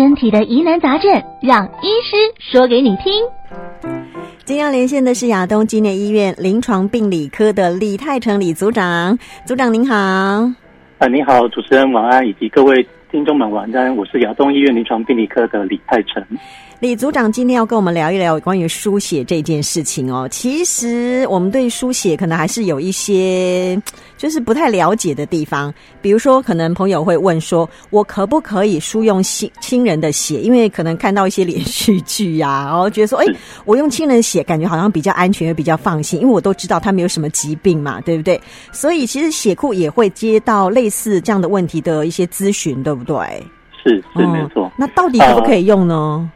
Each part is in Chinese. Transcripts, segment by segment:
身体的疑难杂症，让医师说给你听。今天要连线的是亚东纪念医院临床病理科的李泰成李组长，组长您好。啊，你好，主持人晚安，以及各位听众们晚安，我是亚东医院临床病理科的李泰成。李组长今天要跟我们聊一聊关于书写这件事情哦。其实我们对书写可能还是有一些就是不太了解的地方，比如说可能朋友会问说，我可不可以输用亲亲人的血？因为可能看到一些连续剧呀，然后觉得说，哎，我用亲人血感觉好像比较安全，也比较放心，因为我都知道他没有什么疾病嘛，对不对？所以其实血库也会接到类似这样的问题的一些咨询，对不对？是是没错。那到底可不可以用呢？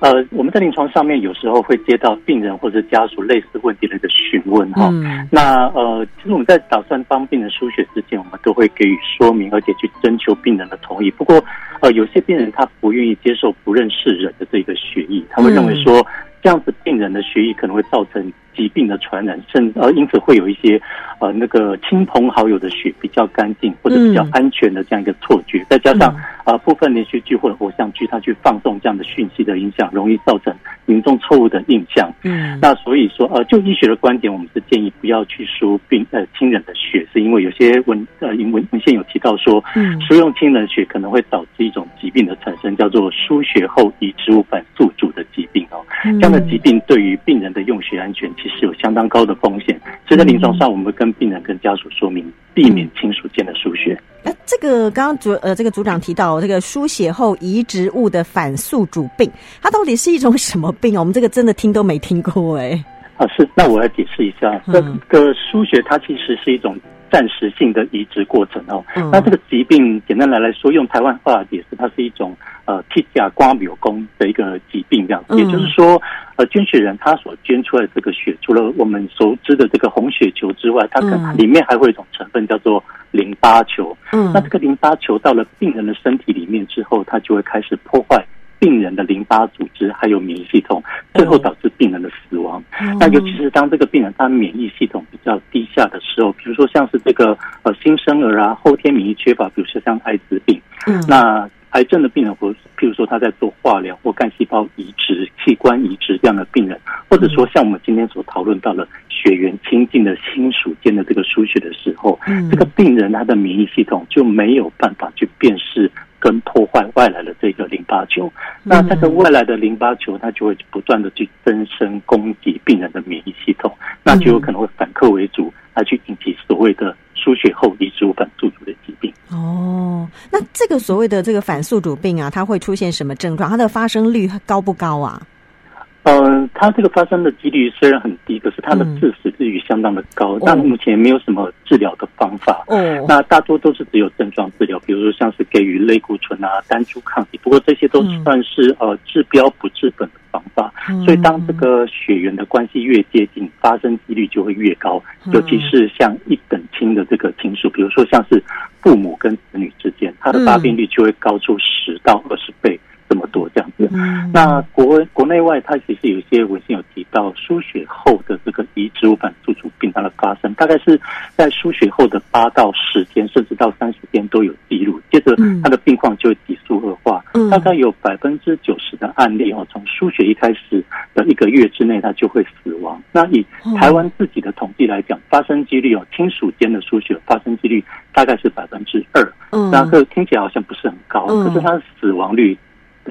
呃，我们在临床上面有时候会接到病人或者家属类似问题的一个询问哈。嗯、那呃，其实我们在打算帮病人输血之前，我们都会给予说明，而且去征求病人的同意。不过，呃，有些病人他不愿意接受不认识人的这个血液，他会认为说这样子病人的血液可能会造成。疾病的传染，甚至呃，因此会有一些呃那个亲朋好友的血比较干净或者比较安全的这样一个错觉，嗯、再加上啊、呃、部分连续剧或者偶像剧，它去放纵这样的讯息的影响，容易造成民众错误的印象。嗯，那所以说呃，就医学的观点，我们是建议不要去输病呃亲人的血，是因为有些文呃文文献有提到说，嗯，输用亲人血可能会导致一种疾病的产生，叫做输血后移植物反宿主的疾病哦。嗯、这样的疾病对于病人的用血安全其实有相当高的风险，所以在临床上，我们会跟病人跟家属说明，避免亲属间的输血。那、嗯，这个刚刚组呃，这个组长提到这个输血后移植物的反宿主病，它到底是一种什么病啊？我们这个真的听都没听过哎。啊，是，那我来解释一下，这个输血它其实是一种。暂时性的移植过程哦，嗯、那这个疾病简单来来说，用台湾话解释，它是一种呃铁甲瓜苗弓的一个疾病，这样子，嗯、也就是说，呃，捐血人他所捐出来的这个血，除了我们熟知的这个红血球之外，它可能里面还会有一种成分叫做淋巴球。嗯，那这个淋巴球到了病人的身体里面之后，它就会开始破坏。病人的淋巴组织还有免疫系统，最后导致病人的死亡。嗯、那尤其是当这个病人他免疫系统比较低下的时候，比如说像是这个呃新生儿啊，后天免疫缺乏，比如说像艾滋病，嗯，那癌症的病人或譬如说他在做化疗或干细胞移植、器官移植这样的病人，或者说像我们今天所讨论到的血缘亲近的亲属间的这个输血的时候，嗯，这个病人他的免疫系统就没有办法去辨识。跟破坏外来的这个淋巴球，那这个外来的淋巴球，它就会不断的去增生攻击病人的免疫系统，那就有可能会反客为主，来去引起所谓的输血后移植物反宿主的疾病。哦，那这个所谓的这个反宿主病啊，它会出现什么症状？它的发生率高不高啊？嗯，它这个发生的几率虽然很低，可是它的致死率相当的高。嗯、但目前没有什么治疗的方法。哦，那大多都是只有症状治疗，比如说像是给予类固醇啊、单株抗体。不过这些都算是呃治标不治本的方法。嗯、所以当这个血缘的关系越接近，发生几率就会越高。尤其是像一等亲的这个亲属，比如说像是父母跟子女之间，它的发病率就会高出十到二十倍。这么多这样子，那国国内外，它其实有一些文献有提到，输血后的这个移植物反宿主病它的发生，大概是在输血后的八到十天，甚至到三十天都有记录。接着，它的病况就会急速恶化，嗯大概有百分之九十的案例哦，从输血一开始的一个月之内，它就会死亡。那以台湾自己的统计来讲，发生几率哦，亲属间的输血发生几率大概是百分之二，嗯，那个听起来好像不是很高，可是它的死亡率。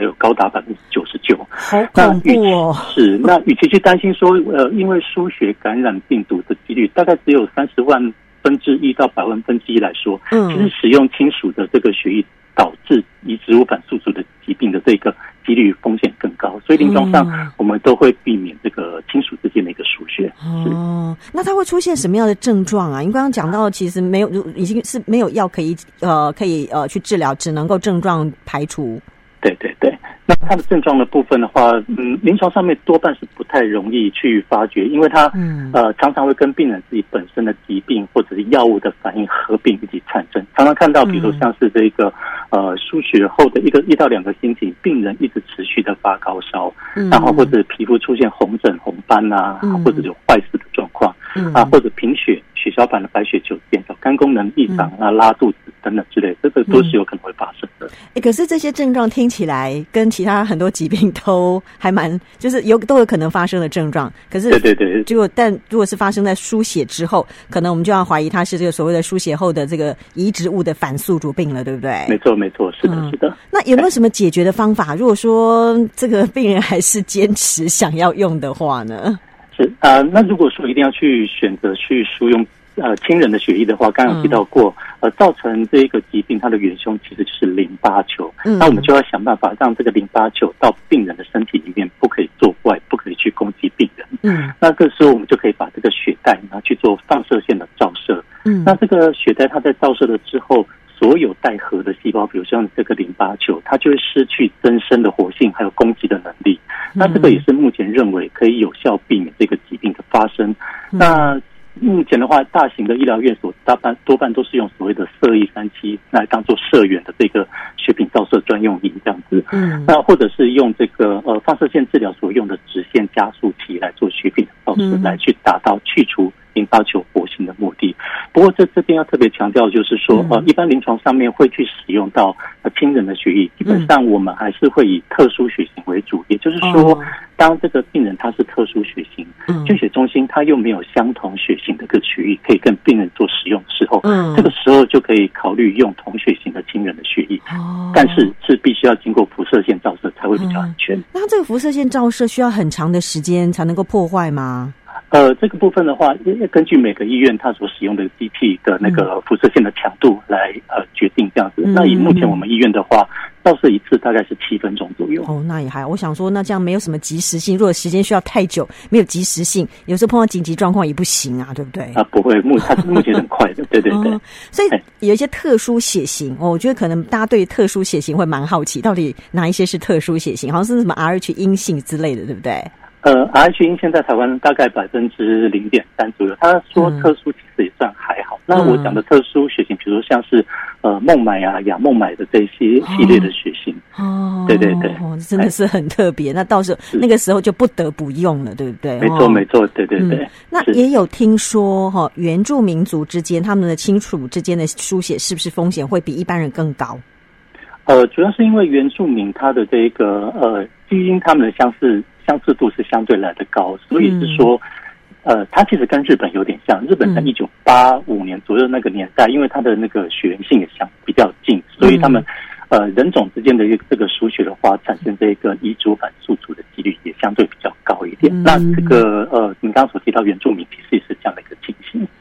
有高达百分之九十九，好恐怖哦！是那与其去担心说，呃，因为输血感染病毒的几率大概只有三十万分之一到百万分之一来说，嗯，其实使用亲属的这个血液导致移植物反宿主的疾病的这个几率风险更高，所以临床上我们都会避免这个亲属之间的一个输血。哦，那它会出现什么样的症状啊？因为刚刚讲到，其实没有，已经是没有药可以呃可以呃去治疗，只能够症状排除。对对对，那它的症状的部分的话，嗯，临床上面多半是不太容易去发觉，因为它，嗯，呃，常常会跟病人自己本身的疾病或者是药物的反应合并一起产生。常常看到，比如像是这个，呃，输血后的一个一到两个星期，病人一直持续的发高烧，然后或者皮肤出现红疹红斑啊，或者有坏死的状况。嗯、啊，或者贫血、血小板的白血球减少、肝功能异常啊、拉肚子等等之类，这个都是有可能会发生的。哎、嗯，可是这些症状听起来跟其他很多疾病都还蛮，就是有都有可能发生的症状。可是，对对对，结果但如果是发生在输血之后，可能我们就要怀疑它是这个所谓的输血后的这个移植物的反宿主病了，对不对？没错，没错，是的，是的。那有没有什么解决的方法？如果说这个病人还是坚持想要用的话呢？是啊、呃，那如果说一定要去选择去输用呃亲人的血液的话，刚刚有提到过，呃，造成这个疾病它的元凶其实就是淋巴球。嗯，那我们就要想办法让这个淋巴球到病人的身体里面，不可以作怪，不可以去攻击病人。嗯，那这个时候我们就可以把这个血袋拿去做放射线的照射。嗯，那这个血袋它在照射了之后。所有带核的细胞，比如像这个淋巴球，它就会失去增生的活性，还有攻击的能力。那这个也是目前认为可以有效避免这个疾病的发生。那目前的话，大型的医疗院所大半多半都是用所谓的射一三七来当做射源的这个血品照射专用仪这样子。嗯，那或者是用这个呃放射线治疗所用的直线加速器来做血品的照射，来去达到去除淋巴球活性的目的。不过在这边要特别强调，就是说，呃，一般临床上面会去使用到呃亲人的血液，基本上我们还是会以特殊血型为主。也就是说，当这个病人他是特殊血型，捐血中心他又没有相同血型的个血液可以跟病人做使用的时候，这个时候就可以考虑用同血型的亲人的血液。哦但是是必须要经过辐射线照射才会比较安全。那这个辐射线照射需要很长的时间才能够破坏吗？呃，这个部分的话，要根据每个医院它所使用的机器的那个辐射线的强度来呃决定这样子。嗯、那以目前我们医院的话，照射一次大概是七分钟左右。哦，那也还，我想说，那这样没有什么及时性。如果时间需要太久，没有及时性，有时候碰到紧急状况也不行啊，对不对？啊，不会，目它是目前很快的，对对对。哦、所以有一些特殊血型，哦，我觉得可能大家对特殊血型会蛮好奇，到底哪一些是特殊血型？好像是什么 Rh 阴性之类的，对不对？呃阴现在台湾大概百分之零点三左右。他说特殊其实也算还好。嗯、那我讲的特殊血型，比如说像是呃孟买啊、亚孟买的这些系列的血型。哦，对对对，哦，真的是很特别。那到时候那个时候就不得不用了，对不对？没错没错，对对对。嗯、那也有听说哈，原住民族之间他们的亲属之间的书写是不是风险会比一般人更高？呃，主要是因为原住民他的这个呃基因，他们的相似。相似度是相对来的高，所以是说，呃，它其实跟日本有点像。日本在一九八五年左右那个年代，因为它的那个血缘性也相比较近，所以他们呃人种之间的一个这个输血的话，产生这个遗嘱反宿主的几率也相对比较高一点。那这个呃，你刚刚所提到原住民，其实。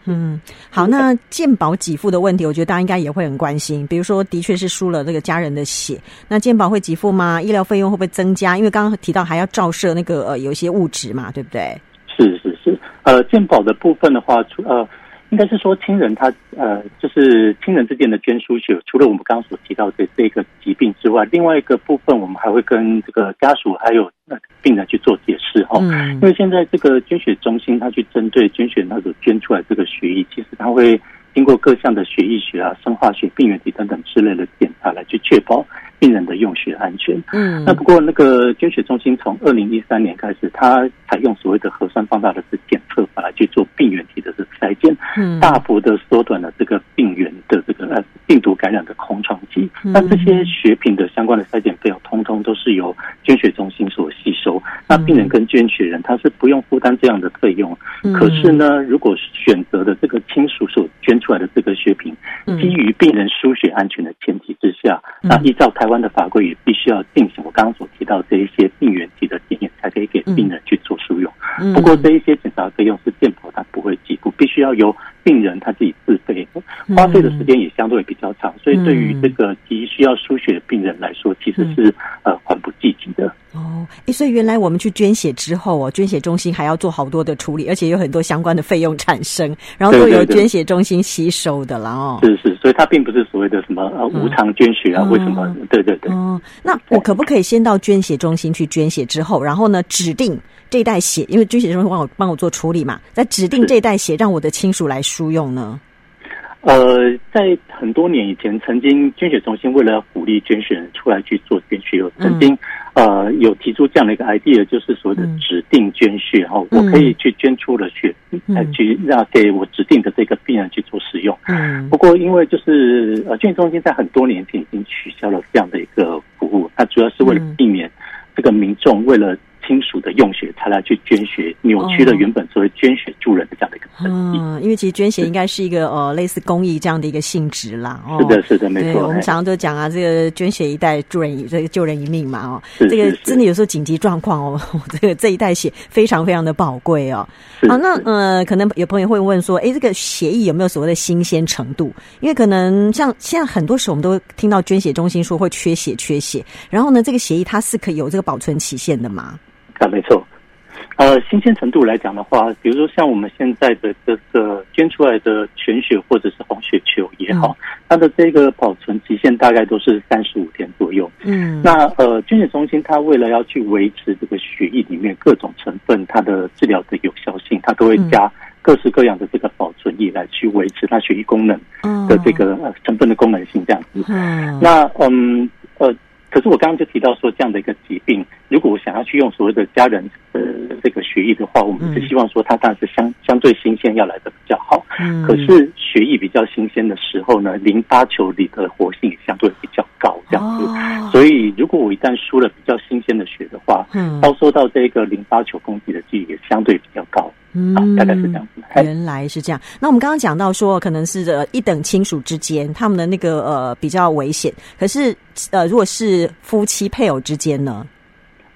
嗯，好，那健保给付的问题，我觉得大家应该也会很关心。比如说，的确是输了这个家人的血，那健保会给付吗？医疗费用会不会增加？因为刚刚提到还要照射那个呃有一些物质嘛，对不对？是是是，呃，健保的部分的话，呃。应该是说，亲人他呃，就是亲人之间的捐输血，除了我们刚刚所提到的这个疾病之外，另外一个部分，我们还会跟这个家属还有那病人去做解释哈。嗯。因为现在这个捐血中心，他去针对捐血那个捐出来这个血液，其实他会经过各项的血液学啊、生化学、病原体等等之类的检查，来去确保病人的用血安全。嗯。那不过那个捐血中心从二零一三年开始，它采用所谓的核酸放大的是检测法来去做病原体的这个筛检。嗯大幅的缩短了这个病原的这个呃病毒感染的空窗期。那这些血品的相关的筛检费用，通通都是由捐血中心所吸收。那病人跟捐血人他是不用负担这样的费用。可是呢，如果选择的这个亲属所捐出来的这个血品，基于病人输血安全的前提之下，那依照台湾的法规也必须要进行我刚刚所提到这一些病原体的检验，才可以给病人去做输用。不过这一些检查费用是健保它不会给付，必须要由病人他自己自费，花费的时间也相对比较长，所以对于这个急需要输血的病人来说，其实是呃缓不济急的。哦，诶，所以原来我们去捐血之后哦，捐血中心还要做好多的处理，而且有很多相关的费用产生，然后都由捐血中心吸收的了哦。是是，所以它并不是所谓的什么呃无偿捐血啊，为什么？对对对。哦，那我可不可以先到捐血中心去捐血之后，然后呢指定这一袋血，因为捐血中心帮我帮我做处理嘛，再指定这一袋血让我的亲属来输用呢？呃，在很多年以前，曾经捐血中心为了要鼓励捐血人出来去做捐血，有曾经、嗯、呃有提出这样的一个 idea，就是所谓的指定捐血哈，嗯、我可以去捐出了血，来、嗯、去让给我指定的这个病人去做使用。嗯，不过因为就是呃捐血中心在很多年前已经取消了这样的一个服务，它主要是为了避免这个民众为了。亲属的用血才来去捐血，扭曲了原本作为捐血助人的这样的一个本意。嗯，因为其实捐血应该是一个呃类似公益这样的一个性质啦。是的，是的，没错。我们常常都讲啊，这个捐血一代助人一这个救人一命嘛哦。是。这个真的有时候紧急状况哦，这个这一代血非常非常的宝贵哦。好，那呃，可能有朋友会问说，哎，这个血液有没有所谓的新鲜程度？因为可能像现在很多时候我们都听到捐血中心说会缺血缺血，然后呢，这个血液它是可以有这个保存期限的吗？啊，没错，呃，新鲜程度来讲的话，比如说像我们现在的这个捐出来的全血或者是红血球也好，嗯、它的这个保存期限大概都是三十五天左右。嗯，那呃，捐血中心它为了要去维持这个血液里面各种成分它的治疗的有效性，它都会加各式各样的这个保存液来去维持它血液功能的这个呃成分的功能性这样子。嗯，那嗯呃。可是我刚刚就提到说，这样的一个疾病，如果我想要去用所谓的家人呃这个血液的话，我们是希望说它当然是相相对新鲜要来的比较好。嗯。可是血液比较新鲜的时候呢，淋巴球里的活性也相对比较高，这样子。哦。所以如果我一旦输了比较新鲜的血的话，嗯，遭受到这个淋巴球攻击的几率也相对比较高。嗯，大概是这样子。原来是这样。那我们刚刚讲到说，可能是呃一等亲属之间他们的那个呃比较危险。可是呃，如果是夫妻配偶之间呢？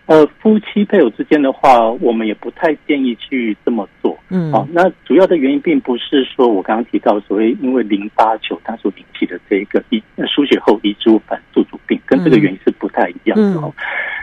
呃，夫妻配偶之间的话，我们也不太建议去这么做。嗯，好、哦，那主要的原因并不是说我刚刚提到所谓因为淋巴球它所引起的这一个遗输血后遗珠反宿主病，跟这个原因是不太一样的哦。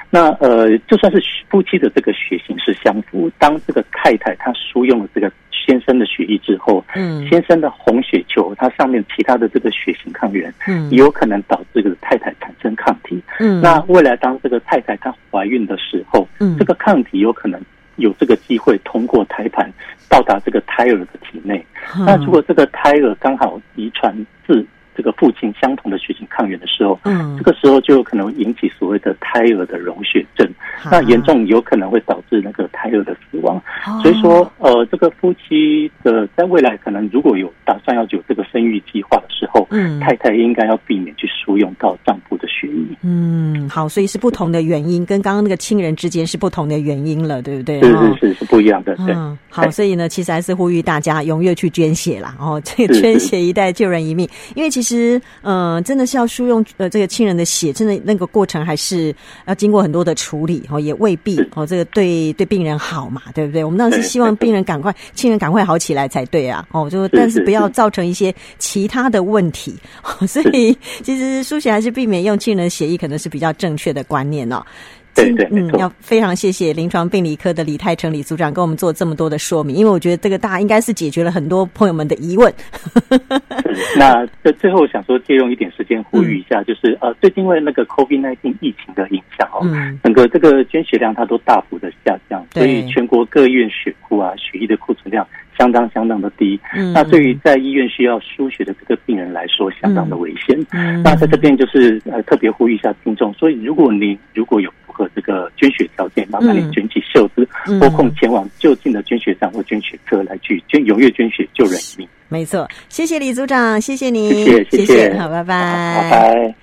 那呃，就算是夫妻的这个血型是相符，当这个太太她输用了这个先生的血液之后，嗯，先生的红血球它上面其他的这个血型抗原，嗯，也有可能导致这个太太产生抗体，嗯，那未来当这个太太她怀孕的时候，嗯，这个抗体有可能有这个机会通过胎盘到达这个胎儿的体内，嗯，那如果这个胎儿刚好遗传自这个父亲相同的血型抗原的时候，嗯，这个时候就有可能引起所谓的胎儿的溶血症，啊、那严重有可能会导致那个胎儿的死亡。哦、所以说，呃，这个夫妻的在未来可能如果有打算要有这个生育计划的时候，嗯，太太应该要避免去输用到丈夫的血液。嗯，好，所以是不同的原因，跟刚刚那个亲人之间是不同的原因了，对不对？是是是是不一样的。对，嗯、好，所以呢，其实还是呼吁大家踊跃去捐血啦。哦，这个捐血一代救人一命，是是因为其实。其实，嗯、呃，真的是要输用呃这个亲人的血，真的那个过程还是要经过很多的处理哦，也未必哦，这个对对病人好嘛，对不对？我们当然是希望 病人赶快，亲人赶快好起来才对啊，哦，就但是不要造成一些其他的问题，所以其实输血还是避免用亲人的血液，可能是比较正确的观念哦。对对，嗯，要非常谢谢临床病理科的李泰成李组长跟我们做这么多的说明，因为我觉得这个大家应该是解决了很多朋友们的疑问。那这最后想说借用一点时间呼吁一下，嗯、就是呃，最近因为那个 COVID-19 疫情的影响哦，嗯、整个这个捐血量它都大幅的下降，所以全国各医院血库啊，血液的库存量相当相当的低。嗯，那对于在医院需要输血的这个病人来说，相当的危险。嗯，那在这边就是呃特别呼吁一下听众，所以如果你如果有和这个捐血条件，麻烦你卷起袖子，拨空前往就近的捐血站或捐血科来去捐，踊跃捐血救人一命。没错，谢谢李组长，谢谢你，谢谢，谢谢，好，拜拜，拜拜。